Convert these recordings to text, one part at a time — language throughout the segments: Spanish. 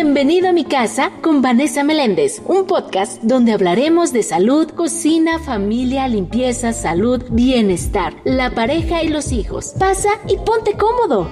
Bienvenido a mi casa con Vanessa Meléndez, un podcast donde hablaremos de salud, cocina, familia, limpieza, salud, bienestar, la pareja y los hijos. Pasa y ponte cómodo.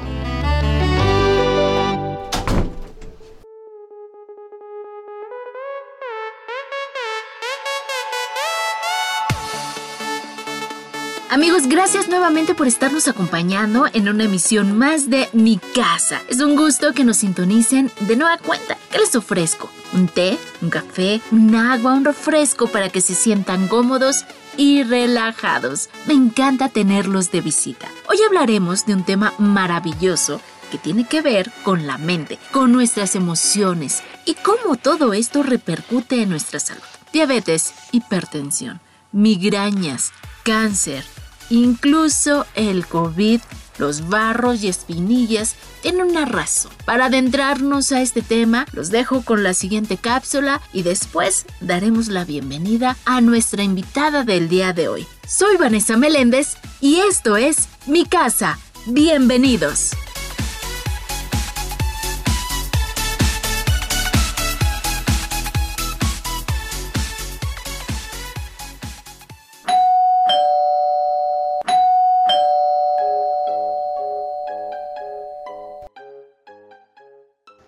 Amigos, gracias nuevamente por estarnos acompañando en una emisión más de Mi Casa. Es un gusto que nos sintonicen de nueva cuenta. ¿Qué les ofrezco? ¿Un té? ¿Un café? ¿Un agua? ¿Un refresco para que se sientan cómodos? y relajados. Me encanta tenerlos de visita. Hoy hablaremos de un tema maravilloso que tiene que ver con la mente, con nuestras emociones y cómo todo esto repercute en nuestra salud. Diabetes, hipertensión, migrañas, cáncer, Incluso el COVID, los barros y espinillas tienen una razón. Para adentrarnos a este tema, los dejo con la siguiente cápsula y después daremos la bienvenida a nuestra invitada del día de hoy. Soy Vanessa Meléndez y esto es Mi Casa. Bienvenidos.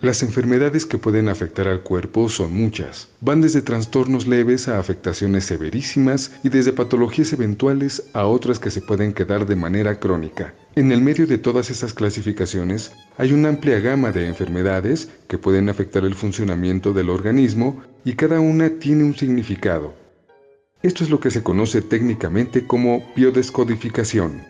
Las enfermedades que pueden afectar al cuerpo son muchas. Van desde trastornos leves a afectaciones severísimas y desde patologías eventuales a otras que se pueden quedar de manera crónica. En el medio de todas estas clasificaciones hay una amplia gama de enfermedades que pueden afectar el funcionamiento del organismo y cada una tiene un significado. Esto es lo que se conoce técnicamente como biodescodificación.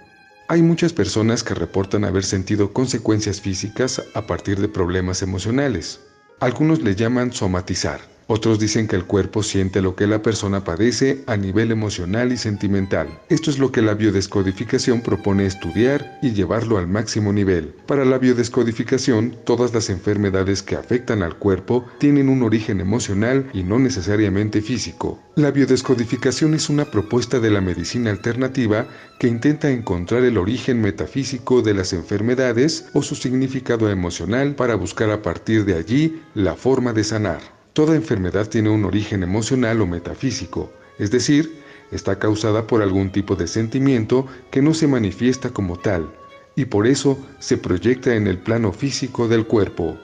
Hay muchas personas que reportan haber sentido consecuencias físicas a partir de problemas emocionales. Algunos le llaman somatizar. Otros dicen que el cuerpo siente lo que la persona padece a nivel emocional y sentimental. Esto es lo que la biodescodificación propone estudiar y llevarlo al máximo nivel. Para la biodescodificación, todas las enfermedades que afectan al cuerpo tienen un origen emocional y no necesariamente físico. La biodescodificación es una propuesta de la medicina alternativa que intenta encontrar el origen metafísico de las enfermedades o su significado emocional para buscar a partir de allí la forma de sanar. Toda enfermedad tiene un origen emocional o metafísico, es decir, está causada por algún tipo de sentimiento que no se manifiesta como tal, y por eso se proyecta en el plano físico del cuerpo.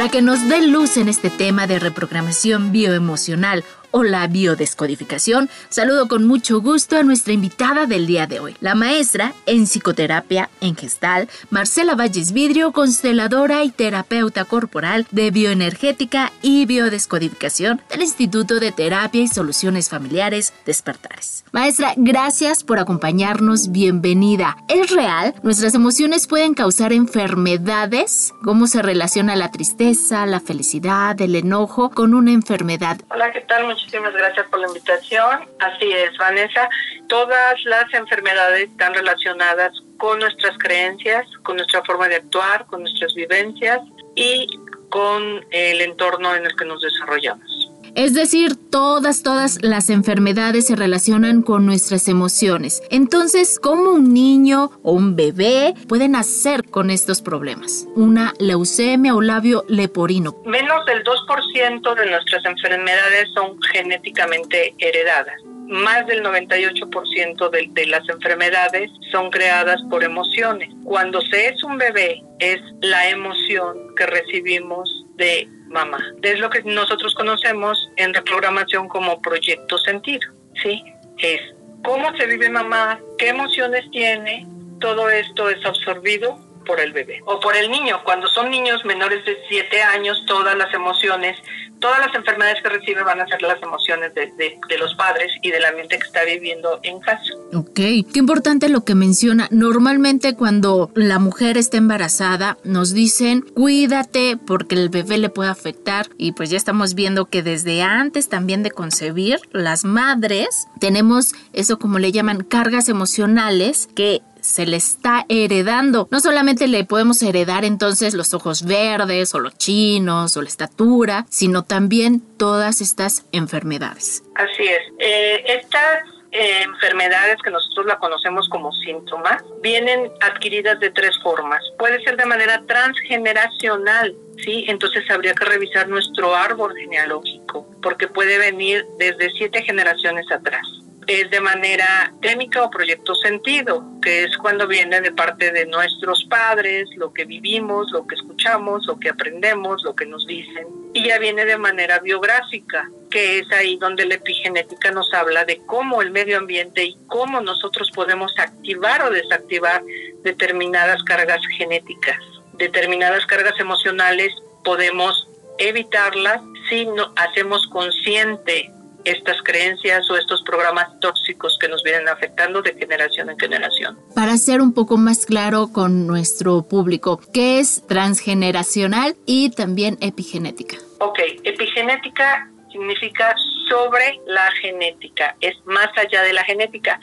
Para que nos dé luz en este tema de reprogramación bioemocional o la biodescodificación, saludo con mucho gusto a nuestra invitada del día de hoy, la maestra en psicoterapia en gestal, Marcela Valles Vidrio, consteladora y terapeuta corporal de bioenergética y biodescodificación del Instituto de Terapia y Soluciones Familiares Despertares. Maestra, gracias por acompañarnos, bienvenida. ¿Es real? ¿Nuestras emociones pueden causar enfermedades? ¿Cómo se relaciona la tristeza, la felicidad, el enojo con una enfermedad? Hola, ¿qué tal? Muchísimas gracias por la invitación. Así es, Vanessa. Todas las enfermedades están relacionadas con nuestras creencias, con nuestra forma de actuar, con nuestras vivencias y con el entorno en el que nos desarrollamos. Es decir, todas, todas las enfermedades se relacionan con nuestras emociones. Entonces, ¿cómo un niño o un bebé pueden hacer con estos problemas? Una leucemia o labio leporino. Menos del 2% de nuestras enfermedades son genéticamente heredadas más del 98% de, de, las enfermedades son creadas por emociones. Cuando se es un bebé, es la emoción que recibimos de mamá. Es lo que nosotros conocemos en reprogramación como proyecto sentido, ¿sí? Es cómo se vive mamá, qué emociones tiene, todo esto es absorbido por el bebé o por el niño. Cuando son niños menores de 7 años, todas las emociones todas las enfermedades que recibe van a ser las emociones de, los padres y del ambiente que está viviendo en casa. Ok, qué importante lo que menciona. Normalmente cuando la mujer está embarazada nos dicen cuídate porque el bebé le puede afectar y pues ya estamos viendo que desde antes también de concebir las madres tenemos eso como le llaman cargas emocionales que se le está heredando. No solamente le podemos heredar entonces los ojos verdes o los chinos o la estatura, sino también todas estas enfermedades. Así es. Eh, estas eh, enfermedades que nosotros la conocemos como síntomas vienen adquiridas de tres formas. Puede ser de manera transgeneracional, ¿sí? Entonces habría que revisar nuestro árbol genealógico porque puede venir desde siete generaciones atrás es de manera técnica o proyecto sentido, que es cuando viene de parte de nuestros padres, lo que vivimos, lo que escuchamos, lo que aprendemos, lo que nos dicen. Y ya viene de manera biográfica, que es ahí donde la epigenética nos habla de cómo el medio ambiente y cómo nosotros podemos activar o desactivar determinadas cargas genéticas, determinadas cargas emocionales podemos evitarlas si no hacemos consciente estas creencias o estos programas tóxicos que nos vienen afectando de generación en generación. Para ser un poco más claro con nuestro público, ¿qué es transgeneracional y también epigenética? Ok, epigenética significa sobre la genética, es más allá de la genética.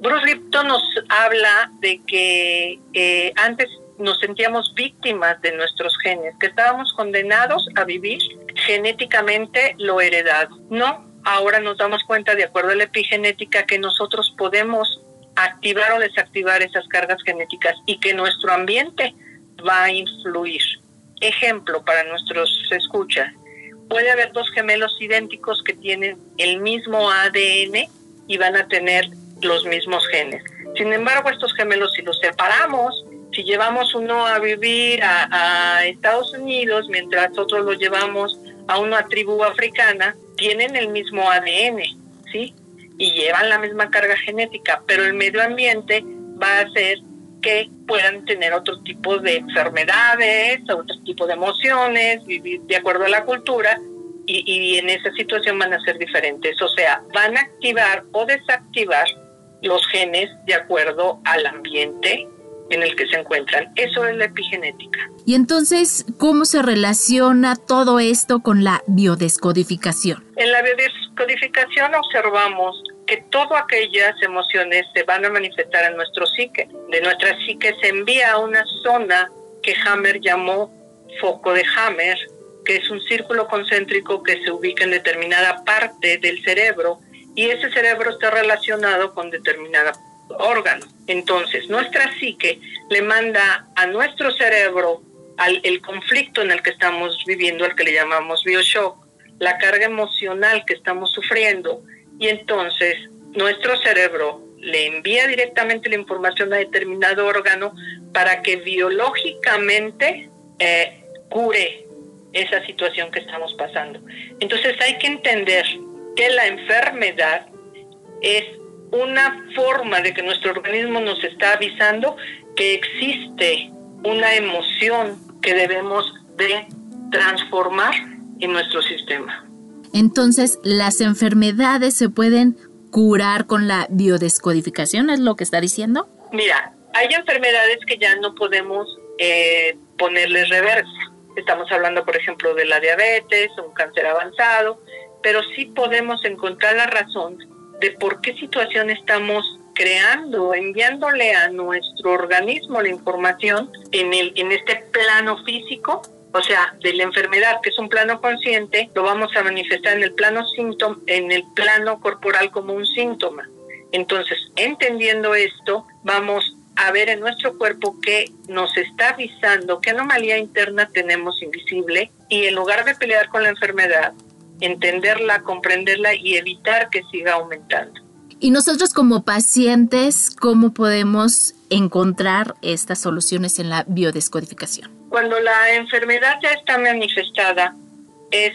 Bruce Lipton nos habla de que eh, antes nos sentíamos víctimas de nuestros genes, que estábamos condenados a vivir genéticamente lo heredado. No, ahora nos damos cuenta, de acuerdo a la epigenética, que nosotros podemos activar o desactivar esas cargas genéticas y que nuestro ambiente va a influir. Ejemplo para nuestros escuchas, puede haber dos gemelos idénticos que tienen el mismo ADN y van a tener los mismos genes. Sin embargo, estos gemelos si los separamos, si llevamos uno a vivir a, Estados Unidos mientras otros lo llevamos a una tribu africana, tienen el mismo ADN, ¿sí? Y llevan la misma carga genética, pero el medio ambiente va a hacer que puedan tener otro tipo de enfermedades, otro tipo de emociones, vivir de acuerdo a la cultura, y, y en esa situación van a ser diferentes. O sea, van a activar o desactivar los genes de acuerdo al ambiente en el que se encuentran. Eso es la epigenética. Y entonces, ¿cómo se relaciona todo esto con la biodescodificación? En la biodescodificación observamos que todas aquellas emociones se van a manifestar en nuestro psique. De nuestra psique se envía a una zona que Hammer llamó foco de Hammer, que es un círculo concéntrico que se ubica en determinada parte del cerebro y ese cerebro está relacionado con determinada órgano. Entonces, nuestra psique le manda a nuestro cerebro al, el conflicto en el que estamos viviendo, al que le llamamos bioshock, la carga emocional que estamos sufriendo, y entonces nuestro cerebro le envía directamente la información a determinado órgano para que biológicamente eh, cure esa situación que estamos pasando. Entonces hay que entender que la enfermedad es una forma de que nuestro organismo nos está avisando que existe una emoción que debemos de transformar en nuestro sistema. Entonces, las enfermedades se pueden curar con la biodescodificación, ¿es lo que está diciendo? Mira, hay enfermedades que ya no podemos eh, ponerles reversa. Estamos hablando, por ejemplo, de la diabetes, un cáncer avanzado, pero sí podemos encontrar la razón de por qué situación estamos creando, enviándole a nuestro organismo la información en, el, en este plano físico, o sea, de la enfermedad, que es un plano consciente, lo vamos a manifestar en el plano en el plano corporal como un síntoma. Entonces, entendiendo esto, vamos a ver en nuestro cuerpo que nos está avisando qué anomalía interna tenemos invisible y en lugar de pelear con la enfermedad, entenderla, comprenderla y evitar que siga aumentando. Y nosotros como pacientes, ¿cómo podemos encontrar estas soluciones en la biodescodificación? Cuando la enfermedad ya está manifestada, es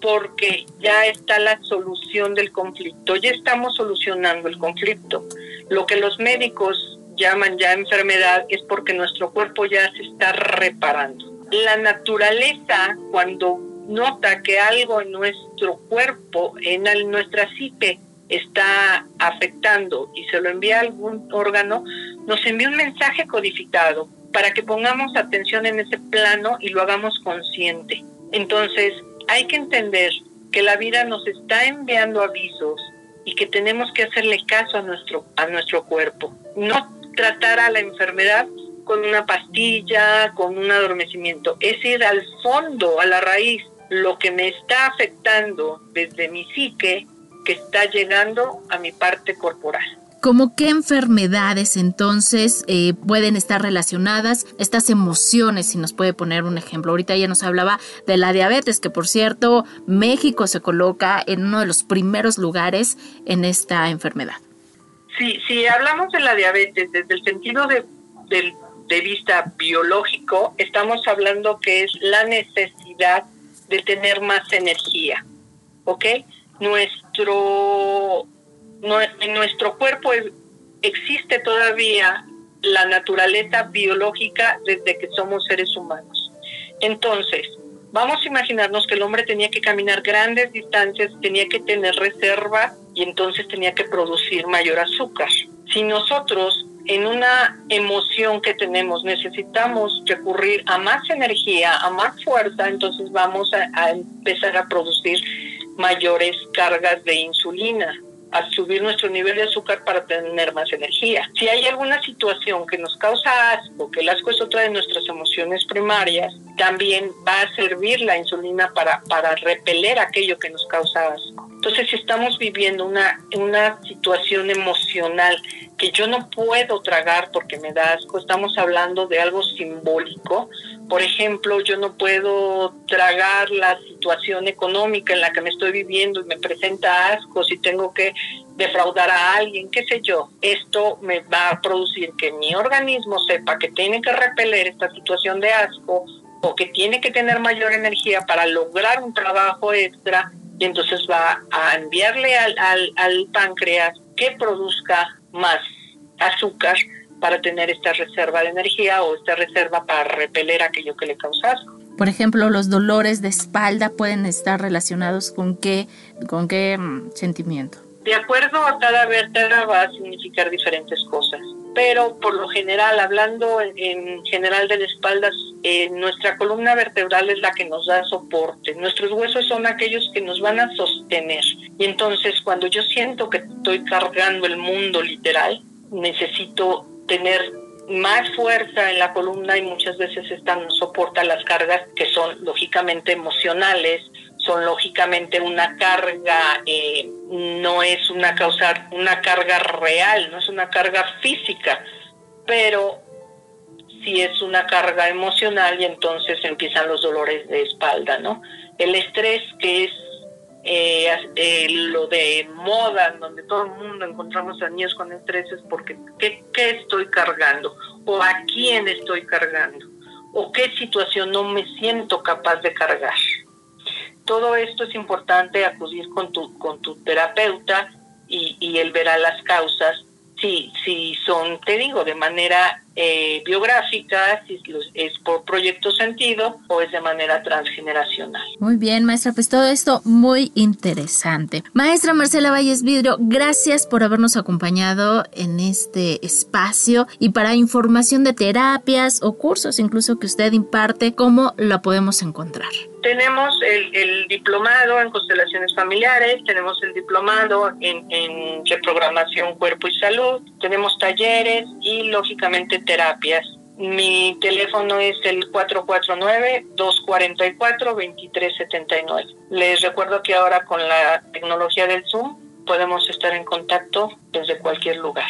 porque ya está la solución del conflicto, ya estamos solucionando el conflicto. Lo que los médicos llaman ya enfermedad es porque nuestro cuerpo ya se está reparando. La naturaleza, cuando nota que algo en nuestro cuerpo, en nuestra psique, está afectando y se lo envía a algún órgano, nos envía un mensaje codificado para que pongamos atención en ese plano y lo hagamos consciente. Entonces, hay que entender que la vida nos está enviando avisos y que tenemos que hacerle caso a nuestro, a nuestro cuerpo. No tratar a la enfermedad con una pastilla, con un adormecimiento, es ir al fondo, a la raíz, lo que me está afectando desde mi psique que está llegando a mi parte corporal. ¿Cómo qué enfermedades entonces eh, pueden estar relacionadas estas emociones? Si nos puede poner un ejemplo. Ahorita ya nos hablaba de la diabetes, que por cierto, México se coloca en uno de los primeros lugares en esta enfermedad. Sí, si hablamos de la diabetes desde el sentido de, de vista biológico, estamos hablando que es la necesidad de tener más energía, ¿ok? Nuestro en nuestro cuerpo existe todavía la naturaleza biológica desde que somos seres humanos. Entonces, vamos a imaginarnos que el hombre tenía que caminar grandes distancias, tenía que tener reserva y entonces tenía que producir mayor azúcar. Si nosotros en una emoción que tenemos necesitamos recurrir a más energía, a más fuerza, entonces vamos a empezar a producir mayores cargas de insulina a subir nuestro nivel de azúcar para tener más energía. Si hay alguna situación que nos causa asco, que el asco es otra de nuestras emociones primarias, también va a servir la insulina para, para repeler aquello que nos causa asco. Entonces, si estamos viviendo una, una situación emocional que yo no puedo tragar porque me da asco, estamos hablando de algo simbólico. Por ejemplo, yo no puedo tragar la situación económica en la que me estoy viviendo y me presenta asco si tengo que defraudar a alguien, qué sé yo. Esto me va a producir que mi organismo sepa que tiene que repeler esta situación de asco o que tiene que tener mayor energía para lograr un trabajo extra y entonces va a enviarle al, al páncreas que produzca más azúcar para tener esta reserva de energía o esta reserva para repeler aquello que le causa asco. Por ejemplo, los dolores de espalda pueden estar relacionados con qué, con qué mm, sentimiento. De acuerdo a cada vértebra va a significar diferentes cosas, pero por lo general, hablando en general de la espalda, eh, nuestra columna vertebral es la que nos da soporte. Nuestros huesos son aquellos que nos van a sostener. Y entonces, cuando yo siento que estoy cargando el mundo literal, necesito tener más fuerza en la columna y muchas veces esta no soporta las cargas que son lógicamente emocionales, son lógicamente una carga, eh, no es una causa, una carga real, no es una carga física, pero sí es una carga emocional y entonces empiezan los dolores de espalda, ¿no? El estrés que es eh, eh, lo de moda, donde todo el mundo encontramos a niños con estrés, es porque ¿qué, estoy cargando? ¿O a quién estoy cargando? ¿O qué situación no me siento capaz de cargar? Todo esto es importante acudir con tu, con tu terapeuta y, y él verá las causas si, si son, te digo, de manera eh, biográfica, si es por proyecto sentido o es de manera transgeneracional. Muy bien, maestra, pues todo esto muy interesante. Maestra Marcela Valles Vidrio, gracias por habernos acompañado en este espacio y para información de terapias o cursos incluso que usted imparte, ¿cómo la podemos encontrar? Tenemos el, diplomado en constelaciones familiares, tenemos el diplomado en, en reprogramación cuerpo y salud, tenemos talleres y lógicamente terapias. Mi teléfono es el 449-244-2379. Les recuerdo que ahora con la tecnología del Zoom podemos estar en contacto desde cualquier lugar.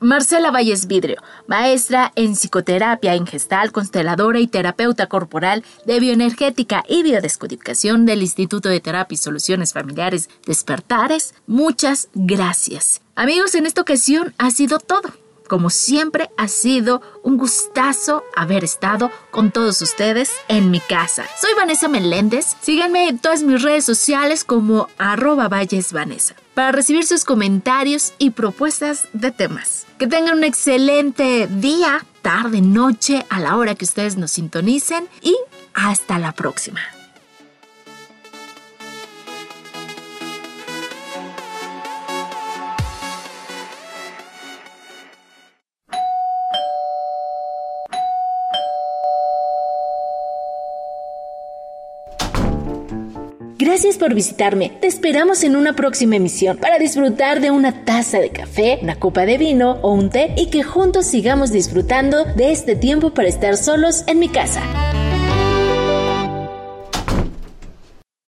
Marcela Valles Vidrio, maestra en psicoterapia en gestal, consteladora y terapeuta corporal de bioenergética y biodescodificación del Instituto de Terapia y Soluciones Familiares Despertares. Muchas gracias. Amigos, en esta ocasión ha sido todo. Como siempre, ha sido un gustazo haber estado con todos ustedes en mi casa. Soy Vanessa Meléndez. Síganme en todas mis redes sociales como arroba Vanessa para recibir sus comentarios y propuestas de temas. Que tengan un excelente día, tarde, noche, a la hora que ustedes nos sintonicen y hasta la próxima. Gracias por visitarme. Te esperamos en una próxima emisión para disfrutar de una taza de café, una copa de vino o un té y que juntos sigamos disfrutando de este tiempo para estar solos en mi casa.